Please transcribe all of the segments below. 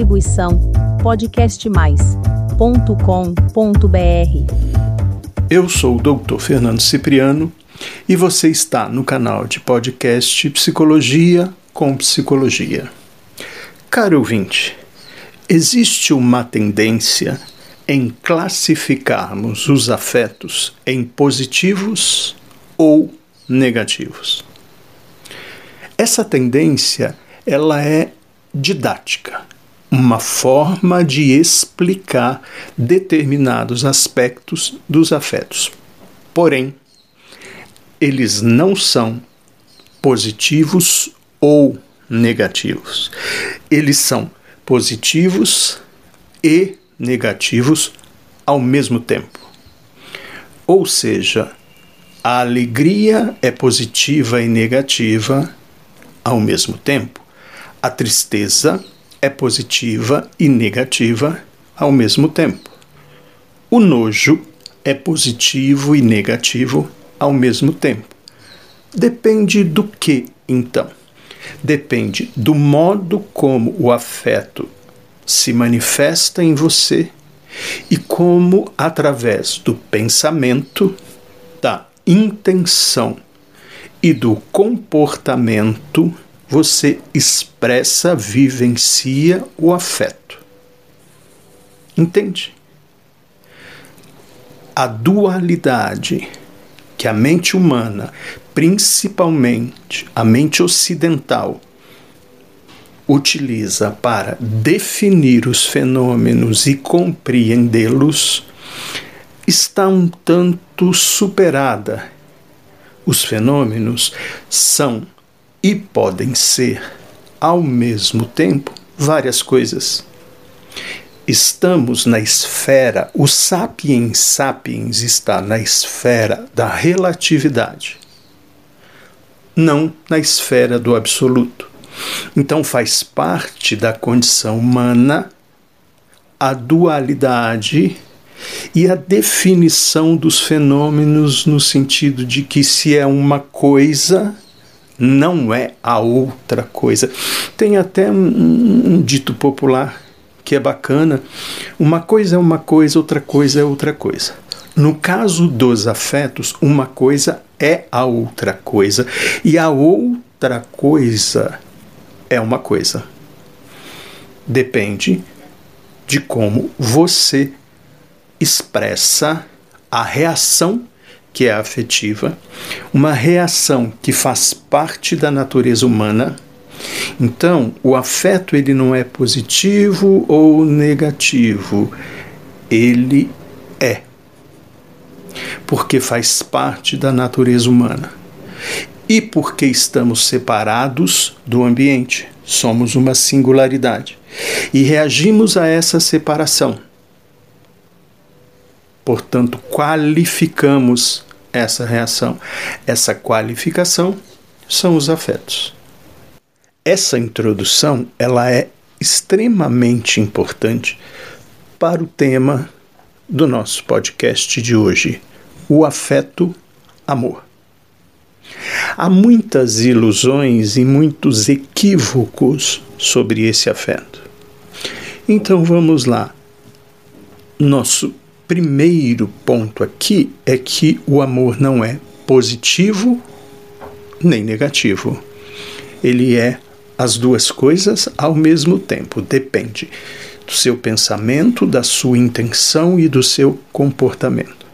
Distribuição podcastmais.com.br. Eu sou o Dr. Fernando Cipriano e você está no canal de podcast Psicologia com Psicologia. Caro ouvinte, existe uma tendência em classificarmos os afetos em positivos ou negativos. Essa tendência ela é didática, uma forma de explicar determinados aspectos dos afetos. Porém, eles não são positivos ou negativos. Eles são positivos e negativos ao mesmo tempo. Ou seja, a alegria é positiva e negativa ao mesmo tempo. A tristeza é positiva e negativa ao mesmo tempo. O nojo é positivo e negativo ao mesmo tempo. Depende do que, então? Depende do modo como o afeto se manifesta em você e como, através do pensamento, da intenção e do comportamento, você expressa, vivencia o afeto. Entende? A dualidade que a mente humana, principalmente a mente ocidental, utiliza para definir os fenômenos e compreendê-los, está um tanto superada. Os fenômenos são e podem ser, ao mesmo tempo, várias coisas. Estamos na esfera, o sapiens sapiens está na esfera da relatividade, não na esfera do absoluto. Então faz parte da condição humana a dualidade e a definição dos fenômenos no sentido de que se é uma coisa, não é a outra coisa. Tem até um, um, dito popular que é bacana: uma coisa é uma coisa, outra coisa é outra coisa. No caso dos afetos, uma coisa é a outra coisa e a outra coisa é uma coisa. Depende de como você expressa a reação que é afetiva, uma reação que faz parte da natureza humana. Então, o afeto ele não é positivo ou negativo, ele é. Porque faz parte da natureza humana. E porque estamos separados do ambiente, somos uma singularidade. E reagimos a essa separação Portanto, qualificamos essa reação. Essa qualificação são os afetos. Essa introdução, ela é extremamente importante para o tema do nosso podcast de hoje, o afeto amor. Há muitas ilusões e muitos equívocos sobre esse afeto. Então vamos lá. Nosso primeiro ponto aqui é que o amor não é positivo nem negativo. Ele é as duas coisas ao mesmo tempo. Depende do seu pensamento, da sua intenção e do seu comportamento.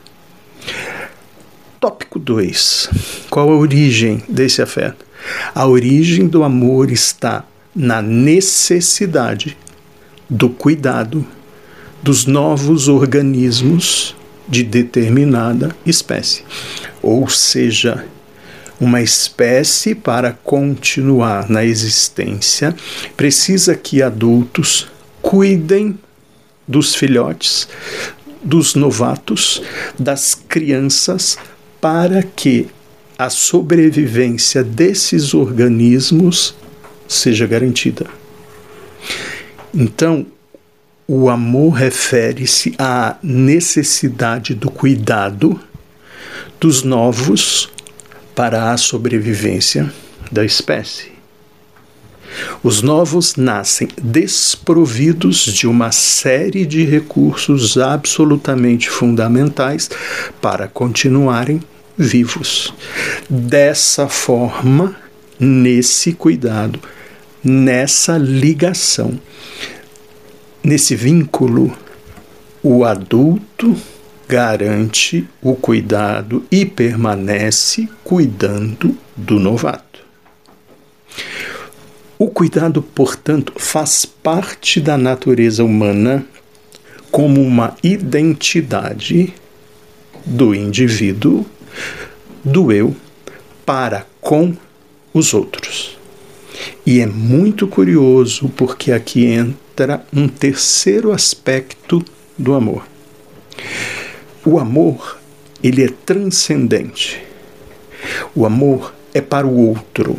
Tópico 2. Qual a origem desse afeto? A origem do amor está na necessidade do cuidado dos novos organismos de determinada espécie. Ou seja, uma espécie, para continuar na existência, precisa que adultos cuidem dos filhotes, dos novatos, das crianças, para que a sobrevivência desses organismos seja garantida. Então, o amor refere-se à necessidade do cuidado dos novos para a sobrevivência da espécie. Os novos nascem desprovidos de uma série de recursos absolutamente fundamentais para continuarem vivos. Dessa forma, nesse cuidado, nessa ligação, nesse vínculo, o adulto garante o cuidado e permanece cuidando do novato. O cuidado, portanto, faz parte da natureza humana como uma identidade do indivíduo, do eu, para com os outros. E é muito curioso porque aqui entra um terceiro aspecto do amor. O amor, ele é transcendente. O amor é para o outro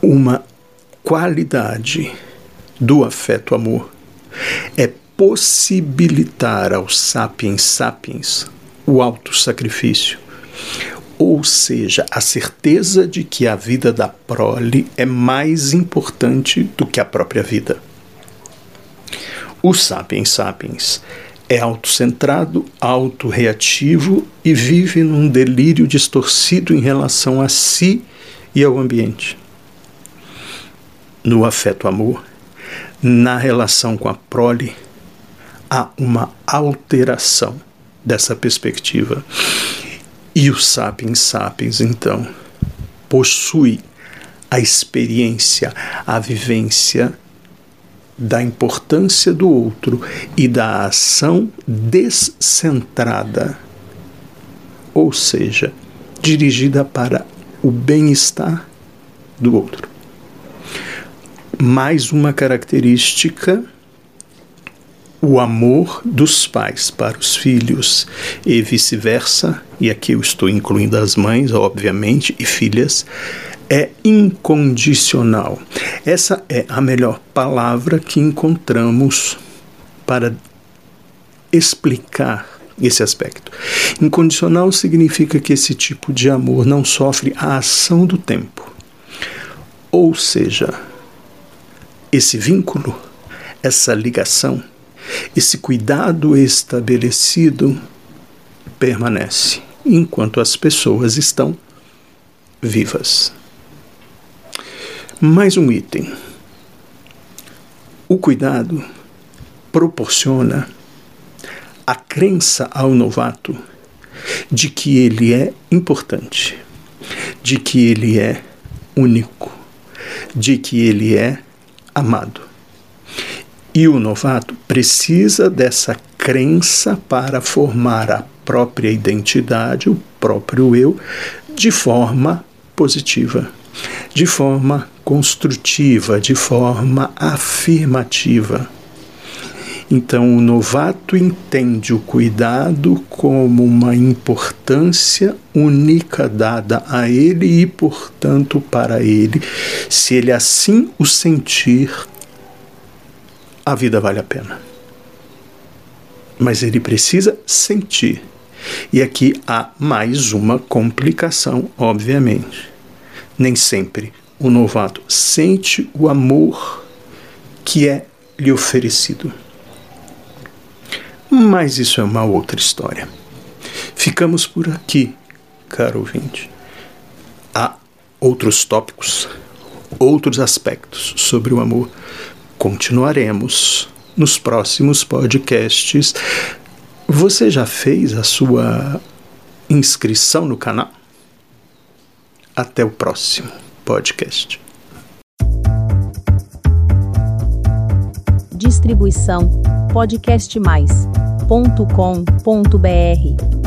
uma qualidade do afeto amor é possibilitar aos sapiens sapiens o auto-sacrifício, ou seja, a certeza de que a vida da prole é mais importante do que a própria vida. O sapiens sapiens é autocentrado, autorreativo e vive num delírio distorcido em relação a si e ao ambiente no afeto-amor, na relação com a prole, há uma alteração dessa perspectiva. E o Sapiens Sapiens, então, possui a experiência, a vivência da importância do outro e da ação descentrada, ou seja, dirigida para o bem-estar do outro. Mais uma característica o amor dos pais para os filhos e vice-versa, e aqui eu estou incluindo as mães, obviamente, e filhas, é incondicional. Essa é a melhor palavra que encontramos para explicar esse aspecto. Incondicional significa que esse tipo de amor não sofre a ação do tempo. Ou seja, esse vínculo, essa ligação, esse cuidado estabelecido permanece enquanto as pessoas estão vivas. Mais um item. O cuidado proporciona a crença ao novato de que ele é importante, de que ele é único, de que ele é amado. E o novato precisa dessa crença para formar a própria identidade, o próprio eu, de forma positiva, de forma construtiva, de forma afirmativa. Então, o novato entende o cuidado como uma importância única dada a ele e, portanto, para ele. Se ele assim o sentir, a vida vale a pena. Mas ele precisa sentir. E aqui há mais uma complicação, obviamente. Nem sempre o novato sente o amor que é lhe oferecido. Mas isso é uma outra história. Ficamos por aqui, caro ouvinte. Há outros tópicos, outros aspectos sobre o amor. Continuaremos nos próximos podcasts. Você já fez a sua inscrição no canal? Até o próximo podcast. Distribuição podcastmais.com.br